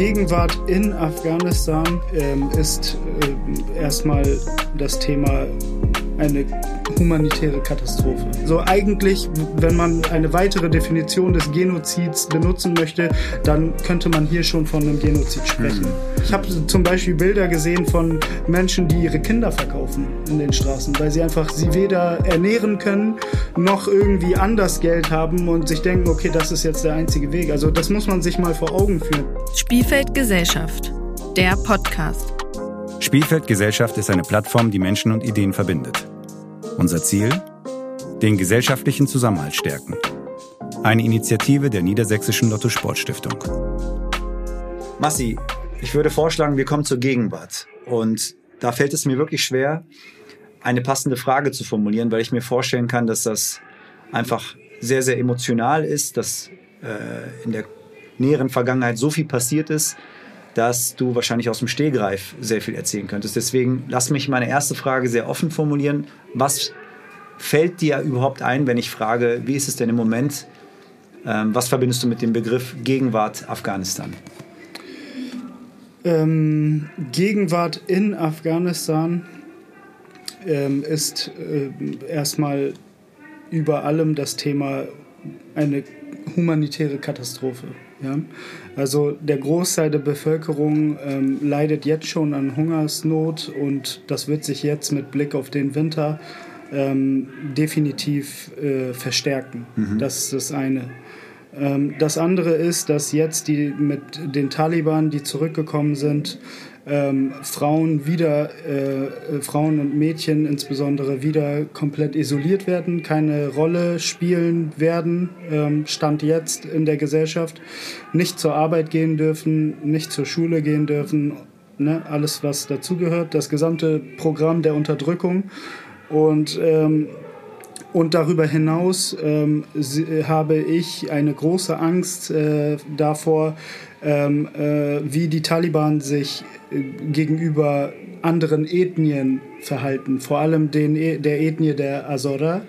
Gegenwart in Afghanistan ähm, ist äh, erstmal das Thema eine humanitäre Katastrophe. So eigentlich, wenn man eine weitere Definition des Genozids benutzen möchte, dann könnte man hier schon von einem Genozid sprechen. Mhm. Ich habe zum Beispiel Bilder gesehen von Menschen, die ihre Kinder verkaufen in den Straßen, weil sie einfach sie weder ernähren können, noch irgendwie anders Geld haben und sich denken, okay, das ist jetzt der einzige Weg. Also das muss man sich mal vor Augen führen. Spielfeld Gesellschaft, der Podcast. Spielfeld Gesellschaft ist eine Plattform, die Menschen und Ideen verbindet. Unser Ziel? Den gesellschaftlichen Zusammenhalt stärken. Eine Initiative der Niedersächsischen Lotto Sportstiftung. Massi, ich würde vorschlagen, wir kommen zur Gegenwart. Und da fällt es mir wirklich schwer, eine passende Frage zu formulieren, weil ich mir vorstellen kann, dass das einfach sehr, sehr emotional ist, dass äh, in der näheren Vergangenheit so viel passiert ist, dass du wahrscheinlich aus dem Stehgreif sehr viel erzählen könntest. Deswegen lass mich meine erste Frage sehr offen formulieren. Was fällt dir überhaupt ein, wenn ich frage, wie ist es denn im Moment? Ähm, was verbindest du mit dem Begriff Gegenwart Afghanistan? Ähm, Gegenwart in Afghanistan ähm, ist äh, erstmal über allem das Thema eine humanitäre Katastrophe. Ja? Also der Großteil der Bevölkerung ähm, leidet jetzt schon an Hungersnot und das wird sich jetzt mit Blick auf den Winter ähm, definitiv äh, verstärken. Mhm. Das ist das eine. Ähm, das andere ist, dass jetzt die mit den Taliban, die zurückgekommen sind, ähm, Frauen wieder, äh, äh, Frauen und Mädchen insbesondere wieder komplett isoliert werden, keine Rolle spielen werden, ähm, Stand jetzt in der Gesellschaft, nicht zur Arbeit gehen dürfen, nicht zur Schule gehen dürfen, ne, alles was dazugehört, das gesamte Programm der Unterdrückung und ähm, und darüber hinaus ähm, habe ich eine große Angst äh, davor, ähm, äh, wie die Taliban sich äh, gegenüber anderen Ethnien verhalten, vor allem den, e, der Ethnie der Azora.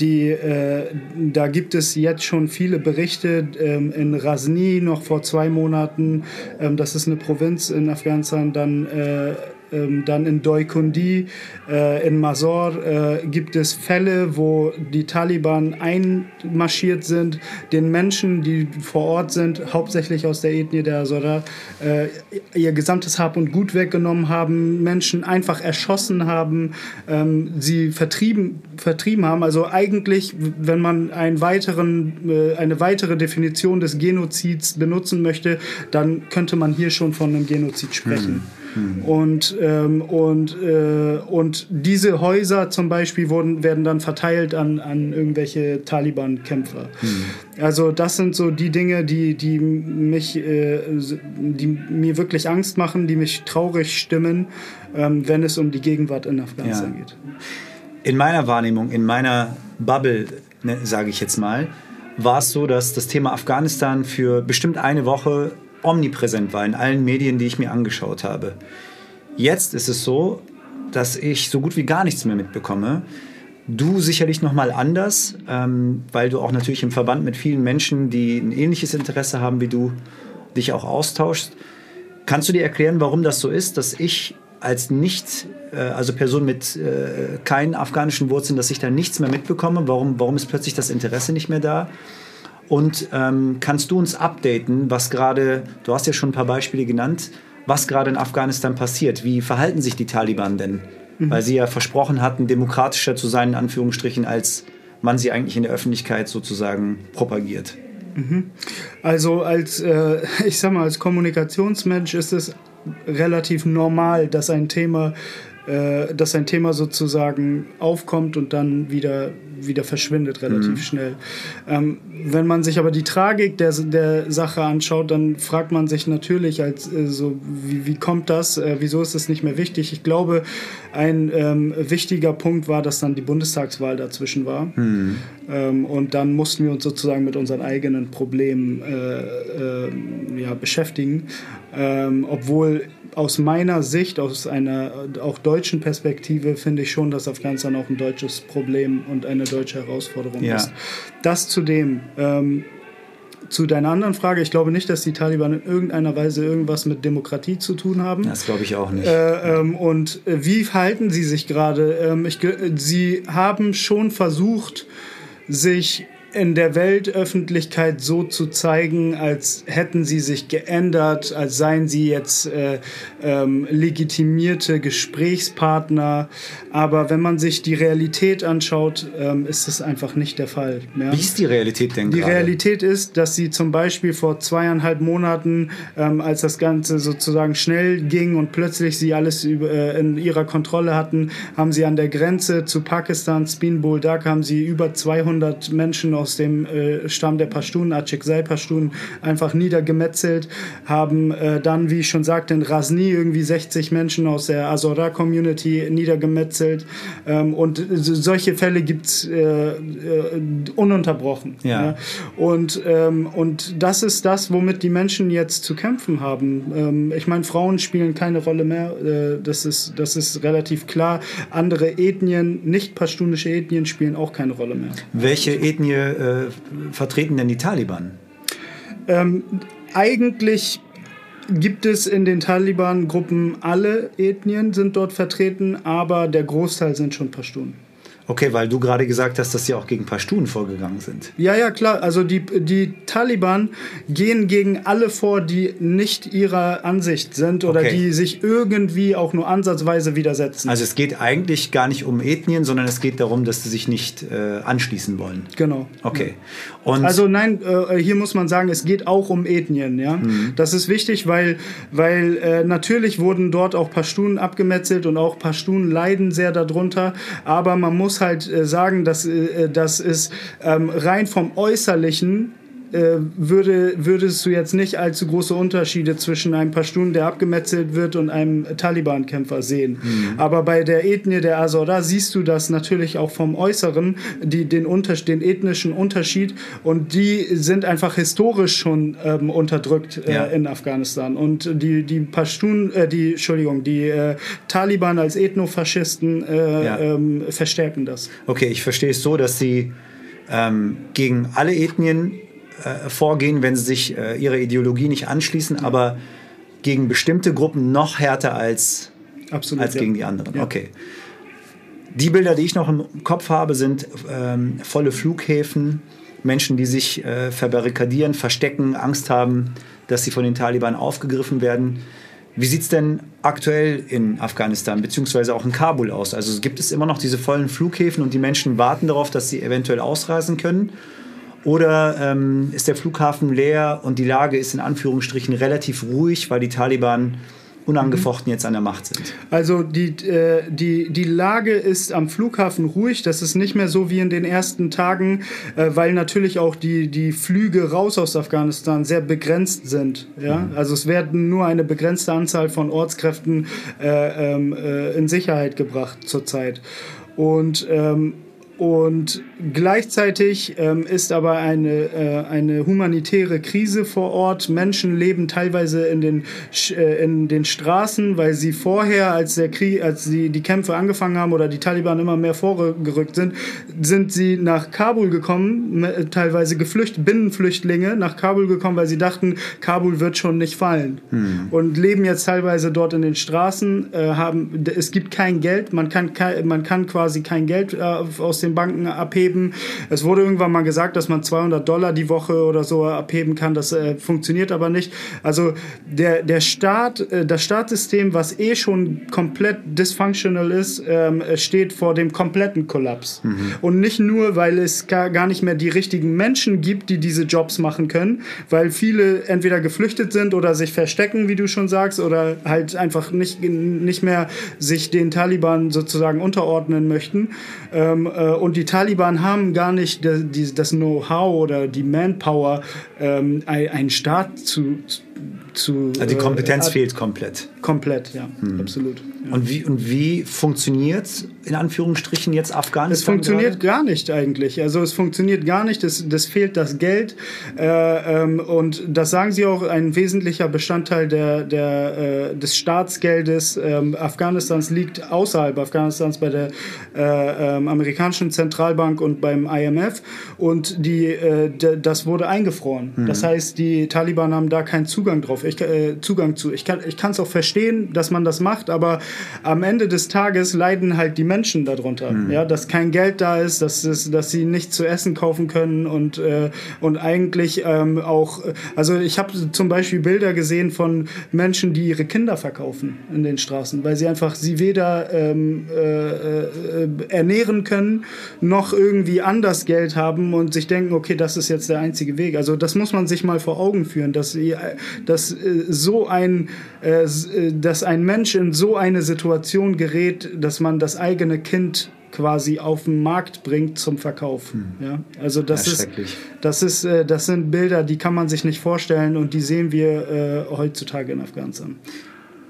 Die, äh, da gibt es jetzt schon viele Berichte ähm, in Rasni noch vor zwei Monaten. Ähm, das ist eine Provinz in Afghanistan. Dann äh, dann in Doikundi, äh, in Mazor äh, gibt es Fälle, wo die Taliban einmarschiert sind, den Menschen, die vor Ort sind, hauptsächlich aus der Ethnie der Azora, äh, ihr gesamtes Hab und Gut weggenommen haben, Menschen einfach erschossen haben, ähm, sie vertrieben, vertrieben haben. Also eigentlich, wenn man einen weiteren, eine weitere Definition des Genozids benutzen möchte, dann könnte man hier schon von einem Genozid sprechen. Hm. Mhm. Und, ähm, und, äh, und diese Häuser zum Beispiel wurden, werden dann verteilt an, an irgendwelche Taliban-Kämpfer. Mhm. Also das sind so die Dinge, die, die, mich, äh, die mir wirklich Angst machen, die mich traurig stimmen, ähm, wenn es um die Gegenwart in Afghanistan ja. geht. In meiner Wahrnehmung, in meiner Bubble, ne, sage ich jetzt mal, war es so, dass das Thema Afghanistan für bestimmt eine Woche omnipräsent war in allen Medien, die ich mir angeschaut habe. Jetzt ist es so, dass ich so gut wie gar nichts mehr mitbekomme. Du sicherlich noch mal anders, ähm, weil du auch natürlich im Verband mit vielen Menschen, die ein ähnliches Interesse haben wie du, dich auch austauschst. Kannst du dir erklären, warum das so ist, dass ich als nicht, äh, also Person mit äh, keinen afghanischen Wurzeln, dass ich da nichts mehr mitbekomme? Warum, warum ist plötzlich das Interesse nicht mehr da? Und ähm, kannst du uns updaten, was gerade, du hast ja schon ein paar Beispiele genannt, was gerade in Afghanistan passiert? Wie verhalten sich die Taliban denn? Mhm. Weil sie ja versprochen hatten, demokratischer zu sein, in Anführungsstrichen, als man sie eigentlich in der Öffentlichkeit sozusagen propagiert. Mhm. Also als, äh, ich sag mal, als Kommunikationsmensch ist es relativ normal, dass ein Thema äh, dass ein Thema sozusagen aufkommt und dann wieder, wieder verschwindet relativ mhm. schnell. Ähm, wenn man sich aber die Tragik der, der Sache anschaut, dann fragt man sich natürlich, als, äh, so, wie, wie kommt das, äh, wieso ist das nicht mehr wichtig? Ich glaube, ein ähm, wichtiger Punkt war, dass dann die Bundestagswahl dazwischen war. Mhm. Ähm, und dann mussten wir uns sozusagen mit unseren eigenen Problemen äh, äh, ja, beschäftigen. Ähm, obwohl aus meiner Sicht, aus einer auch deutschen Perspektive, finde ich schon, dass Afghanistan auch ein deutsches Problem und eine deutsche Herausforderung ja. ist. Das zudem. Ähm, zu deiner anderen Frage, ich glaube nicht, dass die Taliban in irgendeiner Weise irgendwas mit Demokratie zu tun haben. Das glaube ich auch nicht. Äh, ähm, und äh, wie verhalten sie sich gerade? Ähm, ich, sie haben schon versucht, sich in der Weltöffentlichkeit so zu zeigen, als hätten sie sich geändert, als seien sie jetzt äh, ähm, legitimierte Gesprächspartner. Aber wenn man sich die Realität anschaut, ähm, ist das einfach nicht der Fall. Ja? Wie ist die Realität denn Die gerade? Realität ist, dass sie zum Beispiel vor zweieinhalb Monaten, ähm, als das Ganze sozusagen schnell ging und plötzlich sie alles äh, in ihrer Kontrolle hatten, haben sie an der Grenze zu Pakistan, Spin Buldak, haben sie über 200 Menschen aus dem äh, Stamm der Pashtunen, Achekzai Pashtunen, einfach niedergemetzelt, haben äh, dann, wie ich schon sagte, in Rasni irgendwie 60 Menschen aus der Azora-Community niedergemetzelt. Ähm, und solche Fälle gibt es äh, äh, ununterbrochen. Ja. ja. Und, ähm, und das ist das, womit die Menschen jetzt zu kämpfen haben. Ähm, ich meine, Frauen spielen keine Rolle mehr. Äh, das, ist, das ist relativ klar. Andere Ethnien, nicht pashtunische Ethnien, spielen auch keine Rolle mehr. Welche Ethnie äh, vertreten denn die Taliban? Ähm, eigentlich gibt es in den Taliban-Gruppen alle Ethnien sind dort vertreten, aber der Großteil sind schon Pashtunen. Okay, weil du gerade gesagt hast, dass sie auch gegen Pashtun vorgegangen sind. Ja, ja, klar. Also die, die Taliban gehen gegen alle vor, die nicht ihrer Ansicht sind oder Okay. die sich irgendwie auch nur ansatzweise widersetzen. Also es geht eigentlich gar nicht um Ethnien, sondern es geht darum, dass sie sich nicht äh, anschließen wollen. genau. Okay. Und Also nein, äh, hier muss man sagen, es geht auch um Ethnien. Ja? Das ist wichtig, weil, weil äh, natürlich wurden dort auch Pashtunen abgemetzelt und auch Pashtunen leiden sehr darunter. Aber man muss halt äh, sagen, dass äh, das ist ähm, rein vom Äußerlichen äh, würde, würdest du jetzt nicht allzu große Unterschiede zwischen einem Pashtun, der abgemetzelt wird, und einem Taliban-Kämpfer sehen. Aber bei der Ethnie der Azora siehst du das natürlich auch vom Äußeren, die, den, Unter den ethnischen Unterschied. Und die sind einfach historisch schon ähm, unterdrückt äh, Ja. in Afghanistan. Und die, die Pashtun, äh, die, Entschuldigung, die äh, Taliban als Ethnofaschisten äh, Ja. ähm, verstärken das. Okay, ich verstehe es so, dass sie ähm, gegen alle Ethnien äh, vorgehen, wenn sie sich äh, ihrer Ideologie nicht anschließen, aber gegen bestimmte Gruppen noch härter als, Absolut. als ja. gegen die anderen. Ja. Okay. Die Bilder, die ich noch im Kopf habe, sind ähm, volle Flughäfen, Menschen, die sich äh, verbarrikadieren, verstecken, Angst haben, dass sie von den Taliban aufgegriffen werden. Wie sieht es denn aktuell in Afghanistan beziehungsweise auch in Kabul aus? Also gibt es immer noch diese vollen Flughäfen und die Menschen warten darauf, dass sie eventuell ausreisen können? Oder ähm, ist der Flughafen leer und die Lage ist in Anführungsstrichen relativ ruhig, weil die Taliban unangefochten jetzt an der Macht sind? Also die, äh, die, die Lage ist am Flughafen ruhig. Das ist nicht mehr so wie in den ersten Tagen, äh, weil natürlich auch die, die Flüge raus aus Afghanistan sehr begrenzt sind. Ja? Also es werden nur eine begrenzte Anzahl von Ortskräften äh, ähm, äh, in Sicherheit gebracht zurzeit. Und ähm, und gleichzeitig ähm, ist aber eine, äh, eine humanitäre Krise vor Ort. Menschen leben teilweise in den, äh, in den Straßen, weil sie vorher, als, der Krieg, als die, die Kämpfe angefangen haben oder die Taliban immer mehr vorgerückt sind, sind sie nach Kabul gekommen, me- teilweise geflüchtet, Binnenflüchtlinge nach Kabul gekommen, weil sie dachten, Kabul wird schon nicht fallen. Und leben jetzt teilweise dort in den Straßen, äh, haben, es gibt kein Geld, man kann, man kann quasi kein Geld äh, aus den Banken abheben. Es wurde irgendwann mal gesagt, dass man 200 Dollar die Woche oder so abheben kann. Das äh, funktioniert aber nicht. Also der, der Staat, äh, das Staatssystem, was eh schon komplett dysfunctional ist, ähm, steht vor dem kompletten Kollaps. Und nicht nur, weil es gar, gar nicht mehr die richtigen Menschen gibt, die diese Jobs machen können, weil viele entweder geflüchtet sind oder sich verstecken, wie du schon sagst, oder halt einfach nicht, nicht mehr sich den Taliban sozusagen unterordnen möchten. Ähm, äh, und die Taliban haben gar nicht das Know-how oder die Manpower, ähm, ein- einen Staat zu, zu. Also die Kompetenz äh, fehlt komplett. Komplett, ja, absolut. Ja. Und wie, und wie funktioniert in Anführungsstrichen jetzt Afghanistan? Es funktioniert gerade? gar nicht eigentlich. Also es funktioniert gar nicht. Es, das fehlt das Geld. Äh, ähm, und das sagen sie auch, ein wesentlicher Bestandteil der, der, äh, des Staatsgeldes ähm, Afghanistans liegt außerhalb Afghanistans bei der äh, ähm, amerikanischen Zentralbank und beim IMF. Und die, äh, das wurde eingefroren. Das heißt, die Taliban haben da keinen Zugang drauf. Ich, äh, Zugang zu. Ich kann es auch verstehen, dass man das macht, aber am Ende des Tages leiden halt die Menschen darunter. Ja, dass kein Geld da ist, dass, es, dass sie nicht zu essen kaufen können und, äh, und eigentlich ähm, auch, also ich habe zum Beispiel Bilder gesehen von Menschen, die ihre Kinder verkaufen in den Straßen, weil sie einfach sie weder ähm, äh, äh, ernähren können, noch irgendwie anders Geld haben und sich denken, okay, das ist jetzt der einzige Weg. Also das muss man sich mal vor Augen führen, dass, sie, äh, dass äh, so ein, äh, äh, dass ein Mensch in so eine Situation gerät, dass man das eigene Kind quasi auf den Markt bringt zum Verkauf. Ja, also das Ja, ist, das ist, äh, das sind Bilder, die kann man sich nicht vorstellen und die sehen wir heutzutage in Afghanistan.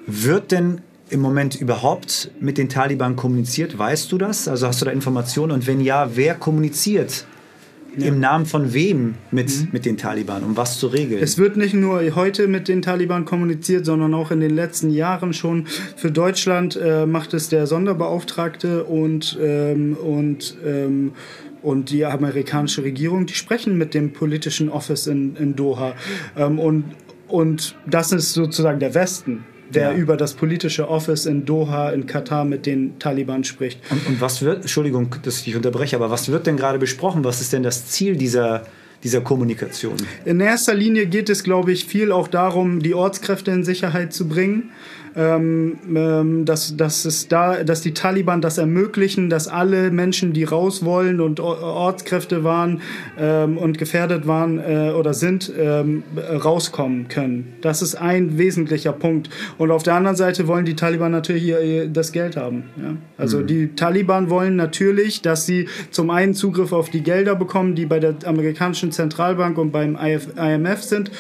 Wird denn im Moment überhaupt mit den Taliban kommuniziert? Weißt du das? Also hast du da Informationen? Und wenn ja, wer kommuniziert? Im Namen von wem mit, mit den Taliban? Um was zu regeln? Es wird nicht nur heute mit den Taliban kommuniziert, sondern auch in den letzten Jahren schon. Für Deutschland äh, macht es der Sonderbeauftragte und, ähm, und, ähm, und die amerikanische Regierung. Die sprechen mit dem politischen Office in, in Doha. Ähm, und, und das ist sozusagen der Westen der Ja. über das politische Office in Doha in Katar mit den Taliban spricht. Und, und was wird, Entschuldigung, dass ich unterbreche, aber was wird denn gerade besprochen? Was ist denn das Ziel dieser, dieser Kommunikation? In erster Linie geht es, glaube ich, viel auch darum, die Ortskräfte in Sicherheit zu bringen. Ähm, ähm, dass, dass, es da, dass die Taliban das ermöglichen, dass alle Menschen, die raus wollen und Ortskräfte waren ähm, und gefährdet waren äh, oder sind, ähm, rauskommen können. Das ist ein wesentlicher Punkt. Und auf der anderen Seite wollen die Taliban natürlich ihr, ihr, das Geld haben. Ja? Also die Taliban wollen natürlich, dass sie zum einen Zugriff auf die Gelder bekommen, die bei der amerikanischen Zentralbank und beim IMF sind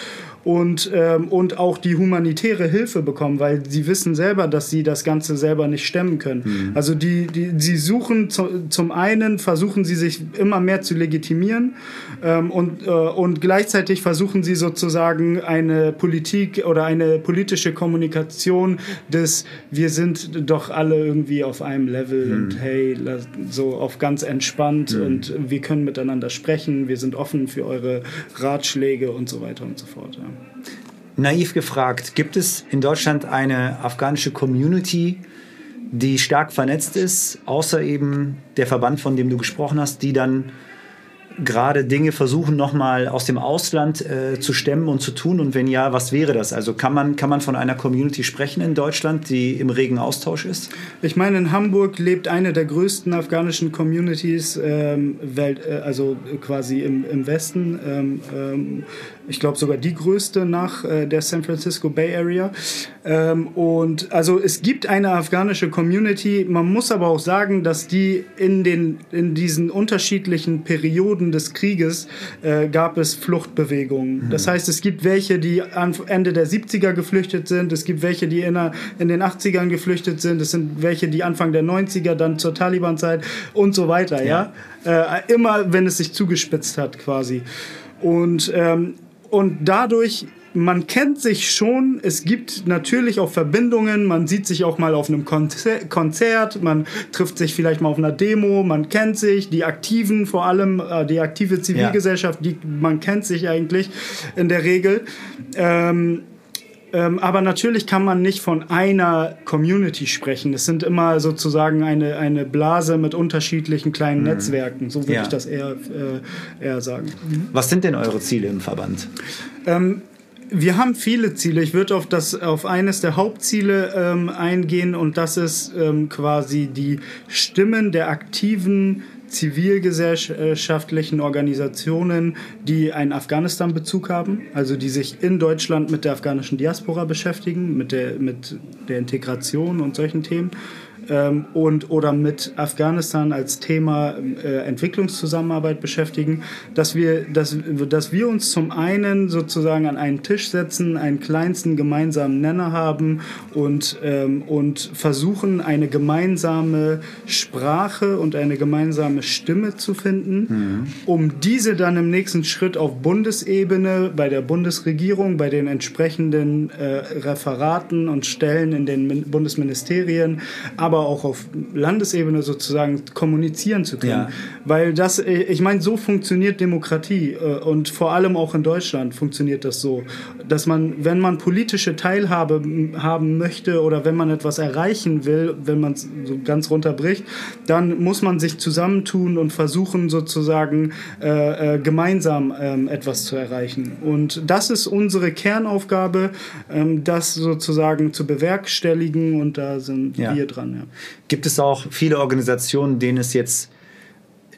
und, ähm, und auch die humanitäre Hilfe bekommen, weil sie wissen selber, dass sie das Ganze selber nicht stemmen können. Also die, die, sie suchen zu, zum einen, versuchen sie sich immer mehr zu legitimieren ähm, und, äh, und gleichzeitig versuchen sie sozusagen eine Politik oder eine politische Kommunikation des, wir sind doch alle irgendwie auf einem Level und hey, so auf ganz entspannt und wir können miteinander sprechen, wir sind offen für eure Ratschläge und so weiter und so fort. Ja. Naiv gefragt, gibt es in Deutschland eine afghanische Community, die stark vernetzt ist, außer eben der Verband, von dem du gesprochen hast, die dann gerade Dinge versuchen, nochmal aus dem Ausland äh, zu stemmen und zu tun? Und wenn ja, was wäre das? Also kann man, kann man von einer Community sprechen in Deutschland, die im regen Austausch ist? Ich meine, in Hamburg lebt eine der größten afghanischen Communities, ähm, Welt, äh, also quasi im, im Westen. Ähm, ähm, ich glaube sogar die größte nach äh, der San Francisco Bay Area. Ähm, und also es gibt eine afghanische Community. Man muss aber auch sagen, dass die in, den, in diesen unterschiedlichen Perioden des Krieges äh, gab es Fluchtbewegungen. Das heißt, es gibt welche, die Ende der 70er geflüchtet sind. Es gibt welche, die in, der, in den 80ern geflüchtet sind. Es sind welche, die Anfang der 90er dann zur Taliban-Zeit und so weiter. Ja. Äh, immer, wenn es sich zugespitzt hat, quasi. Und, ähm, und dadurch man kennt sich schon, es gibt natürlich auch Verbindungen, man sieht sich auch mal auf einem Konzer Konzert, man trifft sich vielleicht mal auf einer Demo, man kennt sich, die Aktiven vor allem, äh, die aktive Zivilgesellschaft, die, man kennt sich eigentlich in der Regel. Ähm, ähm, aber natürlich kann man nicht von einer Community sprechen. Es sind immer sozusagen eine, eine Blase mit unterschiedlichen kleinen Netzwerken. So würde Ja. ich das eher, äh, eher sagen. Was sind denn eure Ziele im Verband? Ähm, wir haben viele Ziele. Ich würde auf, das, auf eines der Hauptziele ähm, eingehen und das ist ähm, quasi die Stimmen der aktiven zivilgesellschaftlichen Organisationen, die einen Afghanistan-Bezug haben, also die sich in Deutschland mit der afghanischen Diaspora beschäftigen, mit der, mit der Integration und solchen Themen. Ähm, und oder mit Afghanistan als Thema äh, Entwicklungszusammenarbeit beschäftigen, dass wir, dass, dass wir uns zum einen sozusagen an einen Tisch setzen, einen kleinsten gemeinsamen Nenner haben und, ähm, und versuchen, eine gemeinsame Sprache und eine gemeinsame Stimme zu finden, mhm. um diese dann im nächsten Schritt auf Bundesebene bei der Bundesregierung, bei den entsprechenden äh, Referaten und Stellen in den Bundesministerien, aber auch auf Landesebene sozusagen kommunizieren zu können. Ja. Weil das, äh, ich meine, so funktioniert Demokratie äh, und vor allem auch in Deutschland funktioniert das so, dass man, wenn man politische Teilhabe haben möchte oder wenn man etwas erreichen will, wenn man es so ganz runterbricht, dann muss man sich zusammentun und versuchen sozusagen äh, äh, gemeinsam ähm, etwas zu erreichen. Und das ist unsere Kernaufgabe, ähm, das sozusagen zu bewerkstelligen und da sind ja. wir dran. Ja. Gibt es auch viele Organisationen, denen es jetzt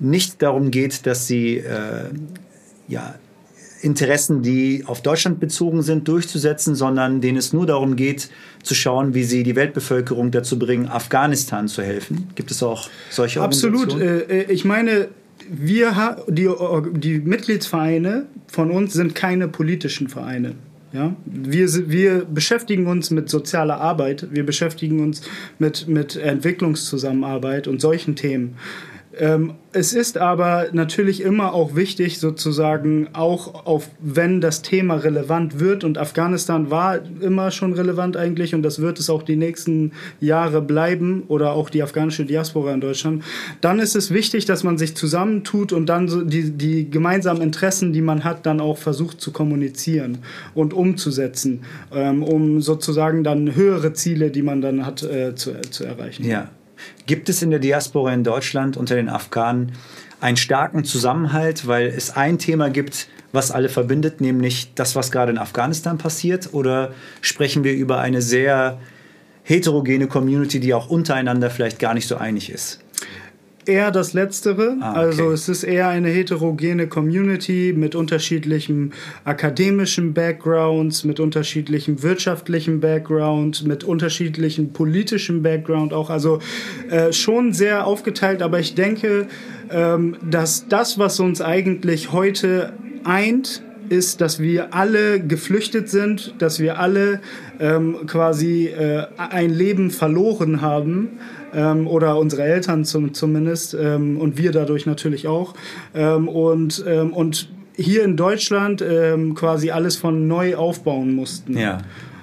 nicht darum geht, dass sie äh, ja, Interessen, die auf Deutschland bezogen sind, durchzusetzen, sondern denen es nur darum geht, zu schauen, wie sie die Weltbevölkerung dazu bringen, Afghanistan zu helfen. Gibt es auch solche Absolut. Organisationen? Absolut. Äh, ich meine, wir, die, die Mitgliedsvereine von uns sind keine politischen Vereine. Ja? Wir, wir beschäftigen uns mit sozialer Arbeit, wir beschäftigen uns mit, mit Entwicklungszusammenarbeit und solchen Themen. Ähm, es ist aber natürlich immer auch wichtig, sozusagen, auch auf, wenn das Thema relevant wird, und Afghanistan war immer schon relevant eigentlich, und das wird es auch die nächsten Jahre bleiben, oder auch die afghanische Diaspora in Deutschland, dann ist es wichtig, dass man sich zusammentut und dann so die, die gemeinsamen Interessen, die man hat, dann auch versucht zu kommunizieren und umzusetzen, ähm, um sozusagen dann höhere Ziele, die man dann hat, äh, zu, zu erreichen. Ja. Gibt es in der Diaspora in Deutschland unter den Afghanen einen starken Zusammenhalt, weil es ein Thema gibt, was alle verbindet, nämlich das, was gerade in Afghanistan passiert? Oder sprechen wir über eine sehr heterogene Community, die auch untereinander vielleicht gar nicht so einig ist? Eher das Letztere. Ah, okay. Also es ist eher eine heterogene Community mit unterschiedlichem akademischen Backgrounds, mit unterschiedlichem wirtschaftlichen Background, mit unterschiedlichem politischem Background auch. Also äh, schon sehr aufgeteilt, aber ich denke, ähm, dass das, was uns eigentlich heute eint, ist, dass wir alle geflüchtet sind, dass wir alle ähm, quasi äh, ein Leben verloren haben ähm, oder unsere Eltern zum, zumindest ähm, und wir dadurch natürlich auch. Ähm, und, ähm, und hier in Deutschland ähm, quasi alles von neu aufbauen mussten. Ja.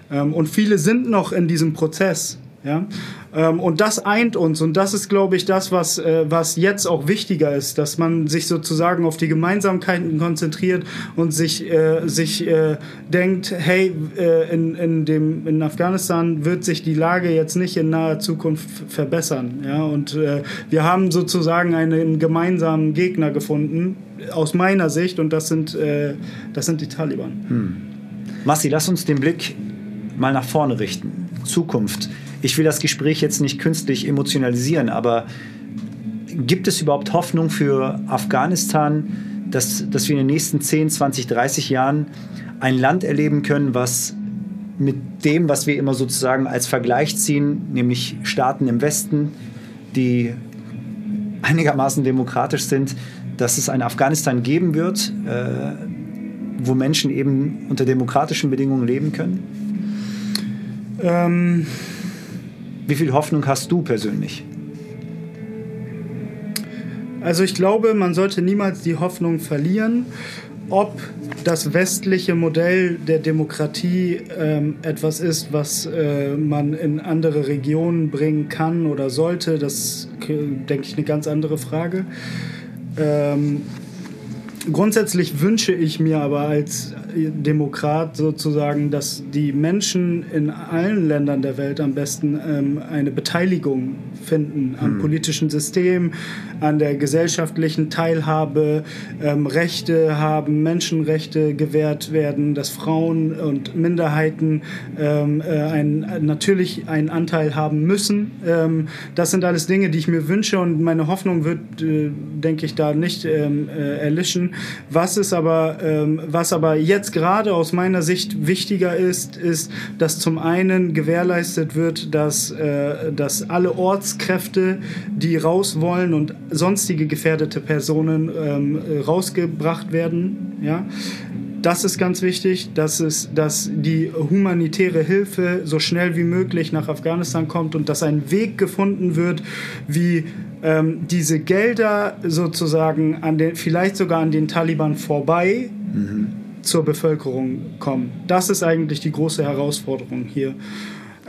Und viele sind noch in diesem Prozess. Ja? Ähm, und das eint uns und das ist, glaube ich, das, was, äh, was jetzt auch wichtiger ist, dass man sich sozusagen auf die Gemeinsamkeiten konzentriert und sich, äh, sich äh, denkt, hey, äh, in, in, dem, in Afghanistan wird sich die Lage jetzt nicht in naher Zukunft verbessern. Ja? Und äh, wir haben sozusagen einen gemeinsamen Gegner gefunden, aus meiner Sicht, und das sind, äh, das sind die Taliban. Hm. Massi, lass uns den Blick mal nach vorne richten. Zukunft ich will das Gespräch jetzt nicht künstlich emotionalisieren, aber gibt es überhaupt Hoffnung für Afghanistan, dass, dass wir in den nächsten 10, 20, 30 Jahren ein Land erleben können, was mit dem, was wir immer sozusagen als Vergleich ziehen, nämlich Staaten im Westen, die einigermaßen demokratisch sind, dass es ein Afghanistan geben wird, äh, wo Menschen eben unter demokratischen Bedingungen leben können? Ähm wie viel Hoffnung hast du persönlich? Also ich glaube, man sollte niemals die Hoffnung verlieren, ob das westliche Modell der Demokratie ähm, etwas ist, was äh, man in andere Regionen bringen kann oder sollte. Das denke ich eine ganz andere Frage. Ähm, grundsätzlich wünsche ich mir aber als Demokrat sozusagen, dass die Menschen in allen Ländern der Welt am besten ähm, eine Beteiligung finden am hm. politischen System, an der gesellschaftlichen Teilhabe, ähm, Rechte haben, Menschenrechte gewährt werden, dass Frauen und Minderheiten ähm, äh, ein, natürlich einen Anteil haben müssen. Ähm, das sind alles Dinge, die ich mir wünsche und meine Hoffnung wird, äh, denke ich, da nicht ähm, äh, erlischen. Was ist aber, ähm, was aber jetzt gerade aus meiner Sicht wichtiger ist, ist, dass zum einen gewährleistet wird, dass, äh, dass alle Ortskräfte, die raus wollen und sonstige gefährdete Personen ähm, rausgebracht werden, ja, das ist ganz wichtig, dass, es, dass die humanitäre Hilfe so schnell wie möglich nach Afghanistan kommt und dass ein Weg gefunden wird, wie ähm, diese Gelder sozusagen an den, vielleicht sogar an den Taliban vorbei mhm. zur Bevölkerung kommen. Das ist eigentlich die große Herausforderung hier.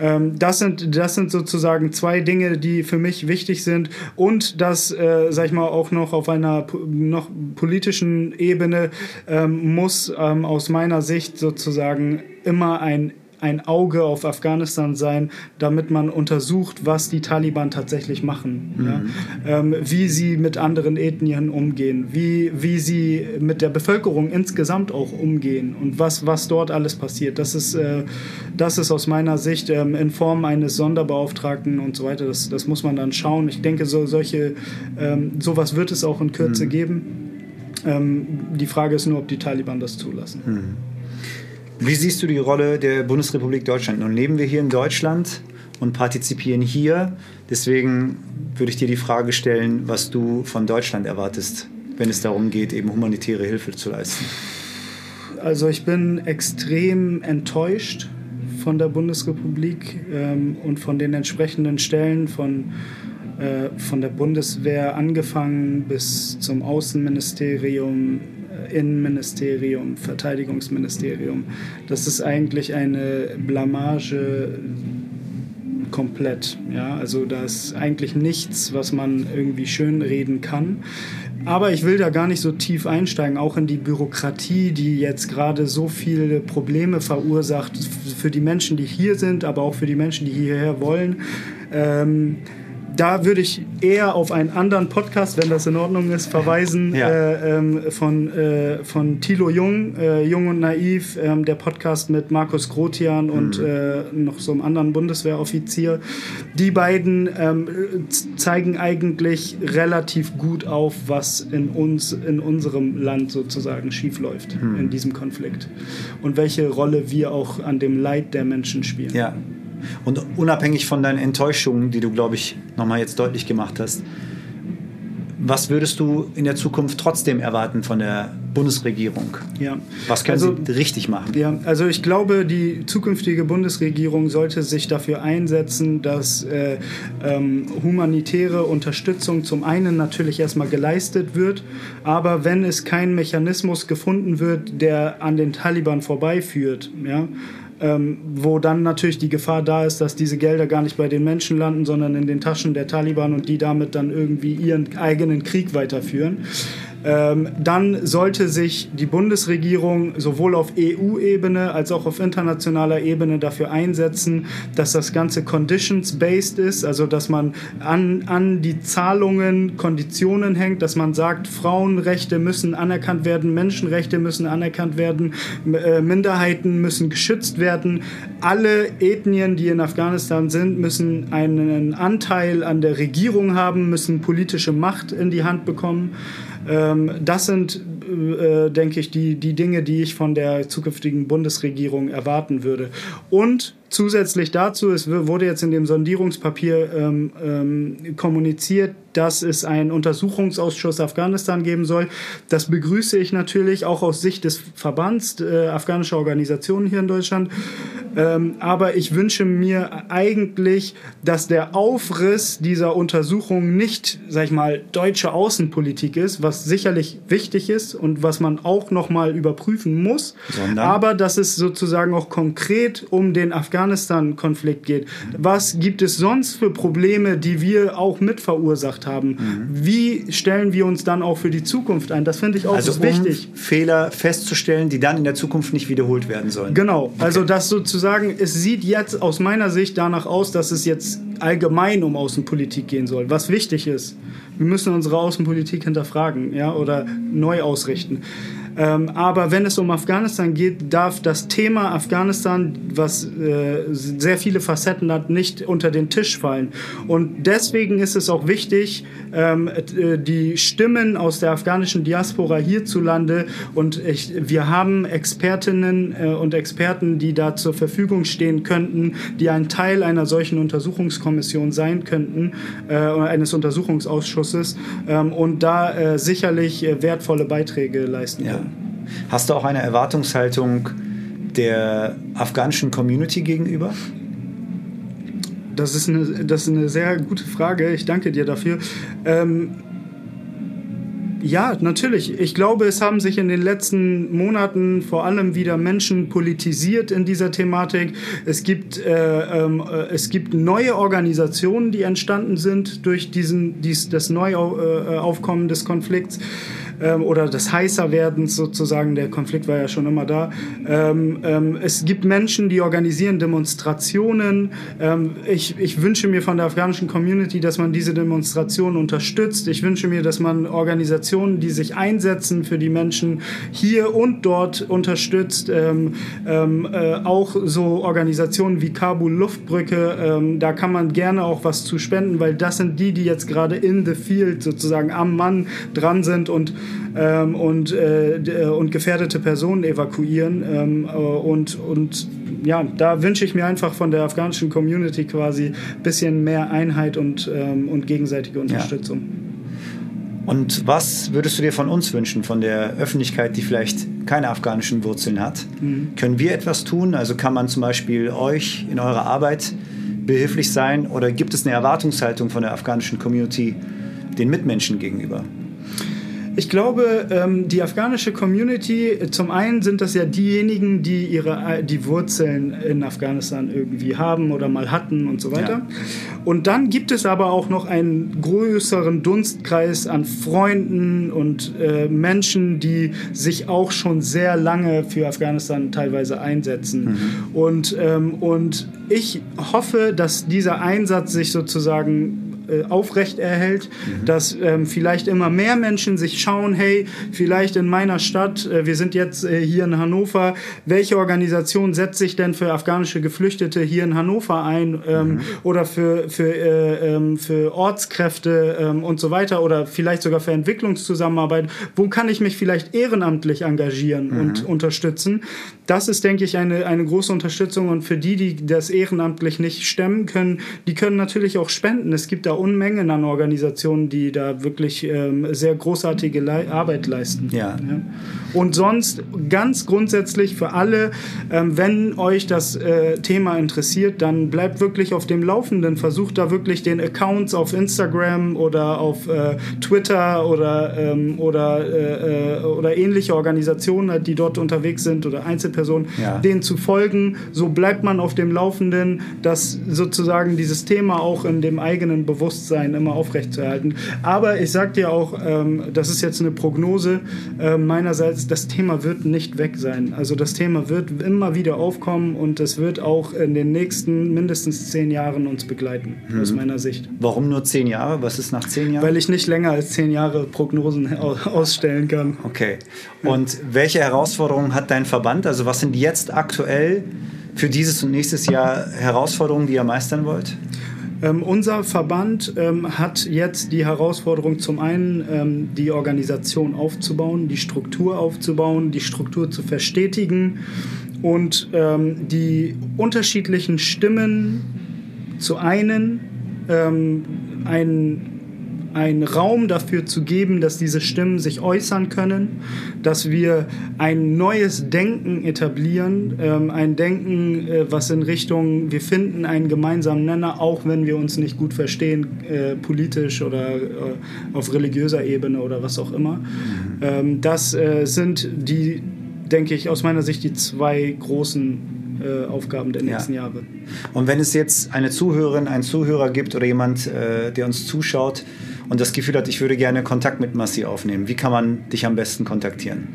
Ähm, das, sind, das sind sozusagen zwei Dinge, die für mich wichtig sind. Und das, äh, sag ich mal, auch noch auf einer noch politischen Ebene ähm, muss ähm, aus meiner Sicht sozusagen immer ein ein Auge auf Afghanistan sein, damit man untersucht, was die Taliban tatsächlich machen, mhm. ja? ähm, wie sie mit anderen Ethnien umgehen, wie, wie sie mit der Bevölkerung insgesamt auch umgehen und was, was dort alles passiert. Das ist, äh, das ist aus meiner Sicht ähm, in Form eines Sonderbeauftragten und so weiter, das, das muss man dann schauen. Ich denke, so, solche, ähm, sowas wird es auch in Kürze mhm. geben. Ähm, die Frage ist nur, ob die Taliban das zulassen. Mhm. Wie siehst du die Rolle der Bundesrepublik Deutschland? Nun leben wir hier in Deutschland und partizipieren hier. Deswegen würde ich dir die Frage stellen, was du von Deutschland erwartest, wenn es darum geht, eben humanitäre Hilfe zu leisten. Also ich bin extrem enttäuscht von der Bundesrepublik ähm, und von den entsprechenden Stellen von, äh, von der Bundeswehr angefangen bis zum Außenministerium, Innenministerium, Verteidigungsministerium. Das ist eigentlich eine Blamage komplett. Ja? Also da ist eigentlich nichts, was man irgendwie schönreden kann. Aber ich will da gar nicht so tief einsteigen, auch in die Bürokratie, die jetzt gerade so viele Probleme verursacht für die Menschen, die hier sind, aber auch für die Menschen, die hierher wollen. Ähm, da würde ich eher auf einen anderen Podcast, wenn das in Ordnung ist, verweisen ja. äh, ähm, von, äh, von Thilo Jung, äh, Jung und Naiv, ähm, der Podcast mit Markus Grotian und mhm. Äh, noch so einem anderen Bundeswehroffizier. Die beiden ähm, zeigen eigentlich relativ gut auf, was in uns, in unserem Land sozusagen schiefläuft mhm. in diesem Konflikt und welche Rolle wir auch an dem Leid der Menschen spielen. Ja. Und unabhängig von deinen Enttäuschungen, die du, glaube ich, nochmal jetzt deutlich gemacht hast, was würdest du in der Zukunft trotzdem erwarten von der Bundesregierung? Ja. Was können also, sie richtig machen? Ja, also ich glaube, die zukünftige Bundesregierung sollte sich dafür einsetzen, dass äh, ähm, humanitäre Unterstützung zum einen natürlich erstmal geleistet wird, aber wenn es kein Mechanismus gefunden wird, der an den Taliban vorbeiführt, ja, ähm, wo dann natürlich die Gefahr da ist, dass diese Gelder gar nicht bei den Menschen landen, sondern in den Taschen der Taliban und die damit dann irgendwie ihren eigenen Krieg weiterführen dann sollte sich die Bundesregierung sowohl auf EU-Ebene als auch auf internationaler Ebene dafür einsetzen, dass das Ganze conditions-based ist, also dass man an, an die Zahlungen Konditionen hängt, dass man sagt, Frauenrechte müssen anerkannt werden, Menschenrechte müssen anerkannt werden, äh, Minderheiten müssen geschützt werden. Alle Ethnien, die in Afghanistan sind, müssen einen Anteil an der Regierung haben, müssen politische Macht in die Hand bekommen. Ähm, das sind, äh, denke ich, die, die Dinge, die ich von der zukünftigen Bundesregierung erwarten würde. Und zusätzlich dazu, es wurde jetzt in dem Sondierungspapier ähm, ähm, kommuniziert, dass es einen Untersuchungsausschuss Afghanistan geben soll. Das begrüße ich natürlich auch aus Sicht des Verbands äh, afghanischer Organisationen hier in Deutschland. Ähm, aber ich wünsche mir eigentlich, dass der Aufriss dieser Untersuchung nicht, sag ich mal, deutsche Außenpolitik ist, was sicherlich wichtig ist und was man auch noch mal überprüfen muss, Sondern? aber dass es sozusagen auch konkret um den Afghanistan-Konflikt geht. Was gibt es sonst für Probleme, die wir auch mit verursacht haben? Mhm. Wie stellen wir uns dann auch für die Zukunft ein? Das finde ich auch also, wichtig. Um Fehler festzustellen, die dann in der Zukunft nicht wiederholt werden sollen. Genau, okay. also das sozusagen sagen, es sieht jetzt aus meiner Sicht danach aus, dass es jetzt allgemein um Außenpolitik gehen soll, was wichtig ist. Wir müssen unsere Außenpolitik hinterfragen ja, oder neu ausrichten. Ähm, aber wenn es um Afghanistan geht, darf das Thema Afghanistan, was äh, sehr viele Facetten hat, nicht unter den Tisch fallen. Und deswegen ist es auch wichtig, ähm, äh, die Stimmen aus der afghanischen Diaspora hierzulande und ich, wir haben Expertinnen äh, und Experten, die da zur Verfügung stehen könnten, die ein Teil einer solchen Untersuchungskommission sein könnten, äh, eines Untersuchungsausschusses ähm, und da äh, sicherlich äh, wertvolle Beiträge leisten Ja. können. Hast du auch eine Erwartungshaltung der afghanischen Community gegenüber? Das ist eine, das ist eine sehr gute Frage. Ich danke dir dafür. Ähm, ja, natürlich. Ich glaube, es haben sich in den letzten Monaten vor allem wieder Menschen politisiert in dieser Thematik. Es gibt, äh, ähm, äh, es gibt neue Organisationen, die entstanden sind durch diesen, dies, das Neuaufkommen des Konflikts ähm, oder des Heißerwerdens sozusagen. Der Konflikt war ja schon immer da. Ähm, ähm, es gibt Menschen, die organisieren Demonstrationen. Ähm, ich, ich wünsche mir von der afghanischen Community, dass man diese Demonstrationen unterstützt. Ich wünsche mir, dass man Organisationen, die sich einsetzen für die Menschen hier und dort unterstützt. Ähm, ähm, äh, auch so Organisationen wie Kabul Luftbrücke, da kann man gerne auch was zu spenden, weil das sind die, die jetzt gerade in the field sozusagen am Mann dran sind und ähm, und, äh, äh, und gefährdete Personen evakuieren. Ähm, äh, und, und ja, da wünsche ich mir einfach von der afghanischen Community quasi ein bisschen mehr Einheit und, ähm, und gegenseitige Unterstützung. Und was würdest du dir von uns wünschen, von der Öffentlichkeit, die vielleicht keine afghanischen Wurzeln hat? Können wir etwas tun? Also kann man zum Beispiel euch in eurer Arbeit behilflich sein oder gibt es eine Erwartungshaltung von der afghanischen Community den Mitmenschen gegenüber? Ich glaube, ähm, die afghanische Community, äh, zum einen sind das ja diejenigen, die ihre äh, die Wurzeln in Afghanistan irgendwie haben oder mal hatten und so weiter. Ja. Und dann gibt es aber auch noch einen größeren Dunstkreis an Freunden und äh, Menschen, die sich auch schon sehr lange für Afghanistan teilweise einsetzen. Und, ähm, und ich hoffe, dass dieser Einsatz sich sozusagen äh, aufrecht erhält, dass ähm, vielleicht immer mehr Menschen sich schauen, hey, vielleicht in meiner Stadt, äh, wir sind jetzt äh, hier in Hannover, welche Organisation setzt sich denn für afghanische Geflüchtete hier in Hannover ein ähm, oder für, für, äh, ähm, für Ortskräfte ähm, und so weiter oder vielleicht sogar für Entwicklungszusammenarbeit, wo kann ich mich vielleicht ehrenamtlich engagieren und unterstützen. Das ist, denke ich, eine, eine große Unterstützung und für die, die das ehrenamtlich nicht stemmen können, die können natürlich auch spenden. Es gibt da Unmengen an Organisationen, die da wirklich ähm, sehr großartige Lei Arbeit leisten. Ja. Und sonst ganz grundsätzlich für alle, ähm, wenn euch das äh, Thema interessiert, dann bleibt wirklich auf dem Laufenden. Versucht da wirklich den Accounts auf Instagram oder auf äh, Twitter oder, ähm, oder, äh, äh, oder ähnliche Organisationen, halt, die dort unterwegs sind oder Einzelpersonen, Ja. denen zu folgen. So bleibt man auf dem Laufenden, dass sozusagen dieses Thema auch in dem eigenen Bewusstsein immer aufrechtzuerhalten. Aber ich sag dir auch, ähm, das ist jetzt eine Prognose äh, meinerseits, das Thema wird nicht weg sein. Also das Thema wird immer wieder aufkommen und es wird auch in den nächsten mindestens zehn Jahren uns begleiten, aus meiner Sicht. Warum nur zehn Jahre? Was ist nach zehn Jahren? Weil ich nicht länger als zehn Jahre Prognosen au- ausstellen kann. Okay. Und welche Herausforderungen hat dein Verband? Also was sind jetzt aktuell für dieses und nächstes Jahr Herausforderungen, die ihr meistern wollt? Ähm, unser Verband ähm, hat jetzt die Herausforderung, zum einen ähm, die Organisation aufzubauen, die Struktur aufzubauen, die Struktur zu verstetigen und ähm, die unterschiedlichen Stimmen zu einen, ähm, ein einen Raum dafür zu geben, dass diese Stimmen sich äußern können, dass wir ein neues Denken etablieren, ähm, ein Denken, äh, was in Richtung, wir finden einen gemeinsamen Nenner, auch wenn wir uns nicht gut verstehen, äh, politisch oder äh, auf religiöser Ebene oder was auch immer. Ähm, das äh, sind die, denke ich, aus meiner Sicht die zwei großen äh, Aufgaben der Ja. nächsten Jahre. Und wenn es jetzt eine Zuhörerin, einen Zuhörer gibt oder jemand, äh, der uns zuschaut und das Gefühl hat, ich würde gerne Kontakt mit Massi aufnehmen, wie kann man dich am besten kontaktieren?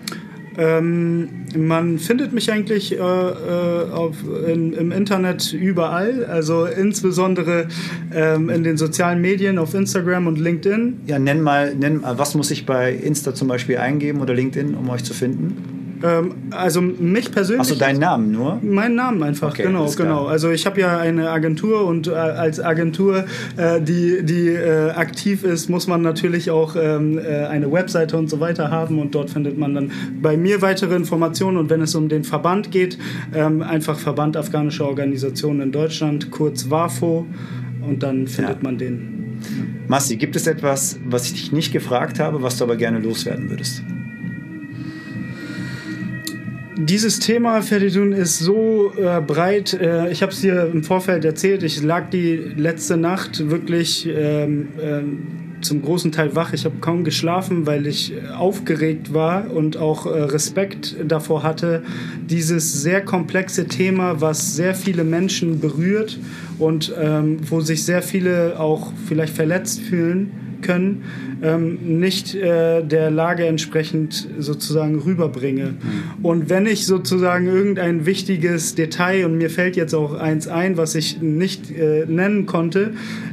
Ähm, man findet mich eigentlich äh, äh, auf, in, im Internet überall, also insbesondere ähm, in den sozialen Medien auf Instagram und LinkedIn. Ja, nenn mal, nenn, was muss ich bei Insta zum Beispiel eingeben oder LinkedIn, um euch zu finden? Ähm, also mich persönlich. Achso, deinen Namen nur? Meinen Namen einfach, okay, genau, genau. Also ich habe ja eine Agentur und äh, als Agentur, äh, die, die äh, aktiv ist, muss man natürlich auch ähm, äh, eine Webseite und so weiter haben und dort findet man dann bei mir weitere Informationen und wenn es um den Verband geht, ähm, einfach Verband Afghanischer Organisationen in Deutschland, kurz WAFO und dann findet ja. man den. Massi, gibt es etwas, was ich dich nicht gefragt habe, was du aber gerne loswerden würdest? Dieses Thema Feridun ist so äh, breit. Äh, ich habe es dir im Vorfeld erzählt. Ich lag die letzte Nacht wirklich ähm, ähm, zum großen Teil wach. Ich habe kaum geschlafen, weil ich aufgeregt war und auch äh, Respekt davor hatte, dieses sehr komplexe Thema, was sehr viele Menschen berührt und ähm, wo sich sehr viele auch vielleicht verletzt fühlen können, ähm, nicht äh, der Lage entsprechend sozusagen rüberbringe. Mhm. Und wenn ich sozusagen irgendein wichtiges Detail, und mir fällt jetzt auch eins ein, was ich nicht äh, nennen konnte,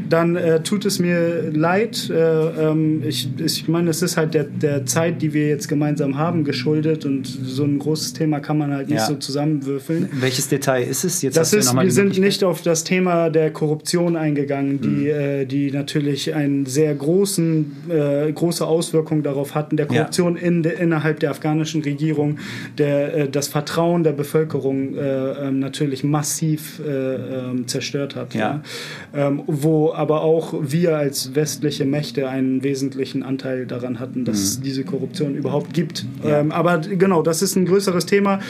dann äh, tut es mir leid. Äh, ähm, ich, ich meine, es ist halt der, der Zeit, die wir jetzt gemeinsam haben, geschuldet und so ein großes Thema kann man halt nicht ja. so zusammenwürfeln. Welches Detail ist es jetzt? Das ist, wir sind nicht auf das Thema der Korruption eingegangen, die, mhm. Äh, die natürlich einen sehr großen, äh, große Auswirkungen darauf hatten, der Korruption ja. in de, innerhalb der afghanischen Regierung, der, äh, das Vertrauen der Bevölkerung äh, ähm, natürlich massiv ähm, zerstört hat. Ja. Ähm, wo aber auch wir als westliche Mächte einen wesentlichen Anteil daran hatten, dass mhm. es diese Korruption überhaupt gibt. Ja. Ähm, aber genau, das ist ein größeres Thema.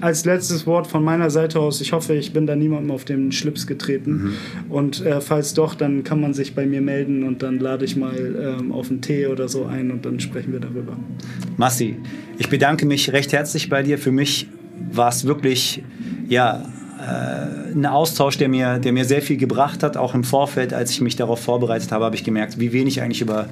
Als letztes Wort von meiner Seite aus, ich hoffe, ich bin da niemandem auf den Schlips getreten. Mhm. Und äh, falls doch, dann kann man sich bei mir melden und dann lade ich mal ähm, auf einen Tee oder so ein und dann sprechen wir darüber. Massi, ich bedanke mich recht herzlich bei dir. Für mich war es wirklich, ja, äh, ein Austausch, der mir, der mir sehr viel gebracht hat. Auch im Vorfeld, als ich mich darauf vorbereitet habe, habe ich gemerkt, wie wenig eigentlich über,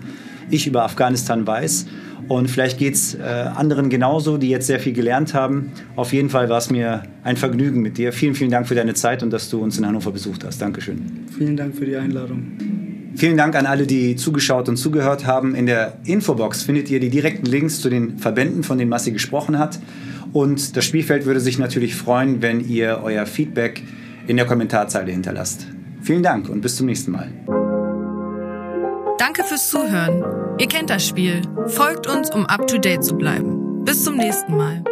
ich über Afghanistan weiß. Und vielleicht geht es äh, anderen genauso, die jetzt sehr viel gelernt haben. Auf jeden Fall war es mir ein Vergnügen mit dir. Vielen, vielen Dank für deine Zeit und dass du uns in Hannover besucht hast. Dankeschön. Vielen Dank für die Einladung. Vielen Dank an alle, die zugeschaut und zugehört haben. In der Infobox findet ihr die direkten Links zu den Verbänden, von denen Massi gesprochen hat. Und das Spielfeld würde sich natürlich freuen, wenn ihr euer Feedback in der Kommentarzeile hinterlasst. Vielen Dank und bis zum nächsten Mal. Danke fürs Zuhören. Ihr kennt das Spiel. Folgt uns, um up-to-date zu bleiben. Bis zum nächsten Mal.